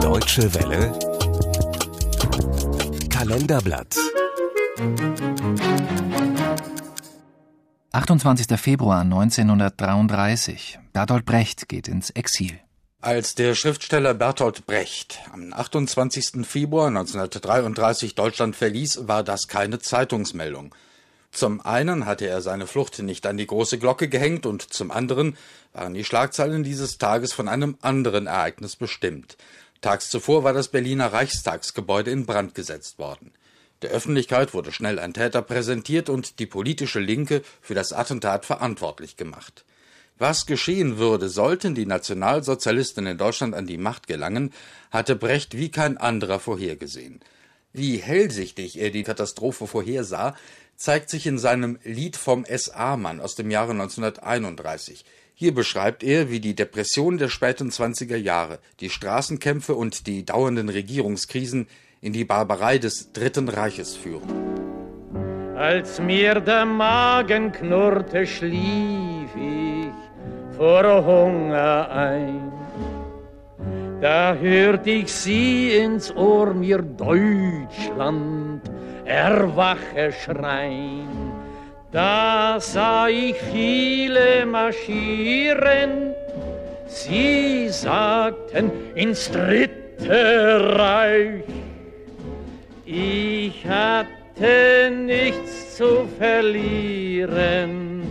Deutsche Welle Kalenderblatt 28. Februar 1933. Bertolt Brecht geht ins Exil. Als der Schriftsteller Bertolt Brecht am 28. Februar 1933 Deutschland verließ, war das keine Zeitungsmeldung. Zum einen hatte er seine Flucht nicht an die große Glocke gehängt und zum anderen waren die Schlagzeilen dieses Tages von einem anderen Ereignis bestimmt. Tags zuvor war das Berliner Reichstagsgebäude in Brand gesetzt worden. Der Öffentlichkeit wurde schnell ein Täter präsentiert und die politische Linke für das Attentat verantwortlich gemacht. Was geschehen würde, sollten die Nationalsozialisten in Deutschland an die Macht gelangen, hatte Brecht wie kein anderer vorhergesehen. Wie hellsichtig er die Katastrophe vorhersah, zeigt sich in seinem Lied vom SA-Mann aus dem Jahre 1931. Hier beschreibt er, wie die Depression der späten 20er Jahre, die Straßenkämpfe und die dauernden Regierungskrisen in die Barbarei des Dritten Reiches führen. Als mir der Magen knurrte, schlief ich vor Hunger ein. Da hört ich sie ins Ohr mir Deutschland erwache schreien. Da sah ich viele marschieren, sie sagten ins Dritte Reich. Ich hatte nichts zu verlieren.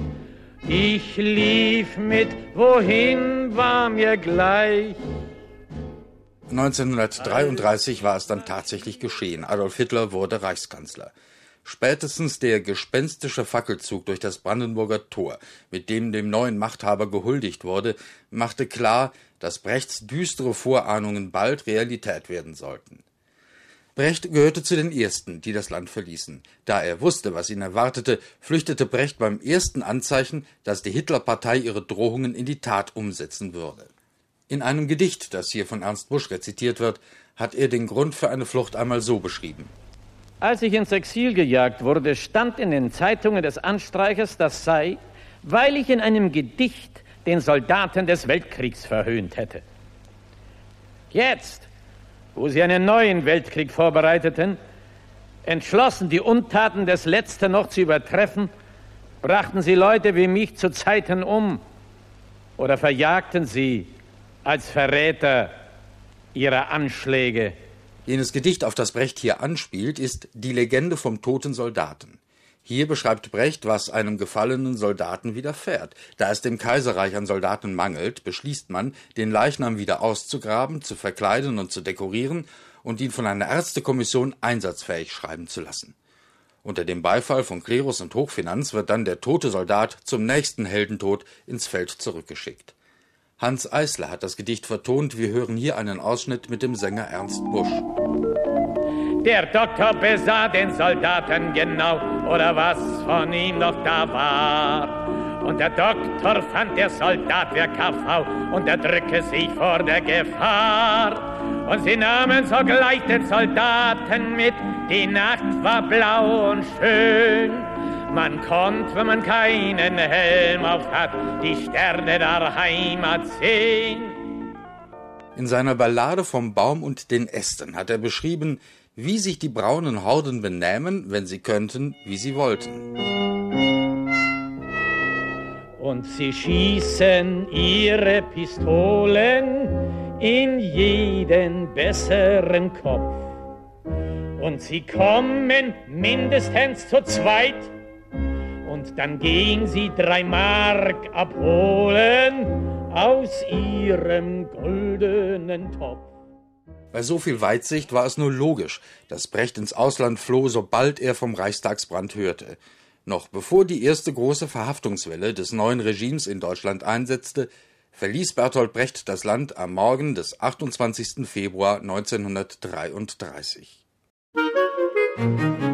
Ich lief mit, wohin war mir gleich. 1933 war es dann tatsächlich geschehen. Adolf Hitler wurde Reichskanzler. Spätestens der gespenstische Fackelzug durch das Brandenburger Tor, mit dem dem neuen Machthaber gehuldigt wurde, machte klar, dass Brechts düstere Vorahnungen bald Realität werden sollten. Brecht gehörte zu den ersten, die das Land verließen. Da er wusste, was ihn erwartete, flüchtete Brecht beim ersten Anzeichen, dass die Hitlerpartei ihre Drohungen in die Tat umsetzen würde. In einem Gedicht, das hier von Ernst Busch rezitiert wird, hat er den Grund für eine Flucht einmal so beschrieben. Als ich ins Exil gejagt wurde, stand in den Zeitungen des Anstreichers, das sei, weil ich in einem Gedicht den Soldaten des Weltkriegs verhöhnt hätte. Jetzt, wo sie einen neuen Weltkrieg vorbereiteten, entschlossen, die Untaten des letzten noch zu übertreffen, brachten sie Leute wie mich zu Zeiten um oder verjagten sie als Verräter ihrer Anschläge. Jenes Gedicht, auf das Brecht hier anspielt, ist die Legende vom toten Soldaten. Hier beschreibt Brecht, was einem gefallenen Soldaten widerfährt. Da es dem Kaiserreich an Soldaten mangelt, beschließt man, den Leichnam wieder auszugraben, zu verkleiden und zu dekorieren und ihn von einer Ärztekommission einsatzfähig schreiben zu lassen. Unter dem Beifall von Klerus und Hochfinanz wird dann der tote Soldat zum nächsten Heldentod ins Feld zurückgeschickt. Hans Eisler hat das Gedicht vertont. Wir hören hier einen Ausschnitt mit dem Sänger Ernst Busch. Der Doktor besah den Soldaten genau, oder was von ihm noch da war. Und der Doktor fand, der Soldat wär KV und er drücke sich vor der Gefahr. Und sie nahmen sogleich den Soldaten mit, die Nacht war blau und schön. Man konnte, wenn man keinen Helm auf hat, die Sterne der Heimat sehen. In seiner Ballade vom Baum und den Ästen hat er beschrieben, wie sich die braunen Horden benähmen, wenn sie könnten, wie sie wollten. Und sie schießen ihre Pistolen in jeden besseren Kopf. Und sie kommen mindestens zu zweit, und dann gehen sie drei Mark abholen aus ihrem goldenen Topf. Bei so viel Weitsicht war es nur logisch, dass Brecht ins Ausland floh, sobald er vom Reichstagsbrand hörte. Noch bevor die erste große Verhaftungswelle des neuen Regimes in Deutschland einsetzte, verließ Bertolt Brecht das Land am Morgen des 28. Februar 1933. Musik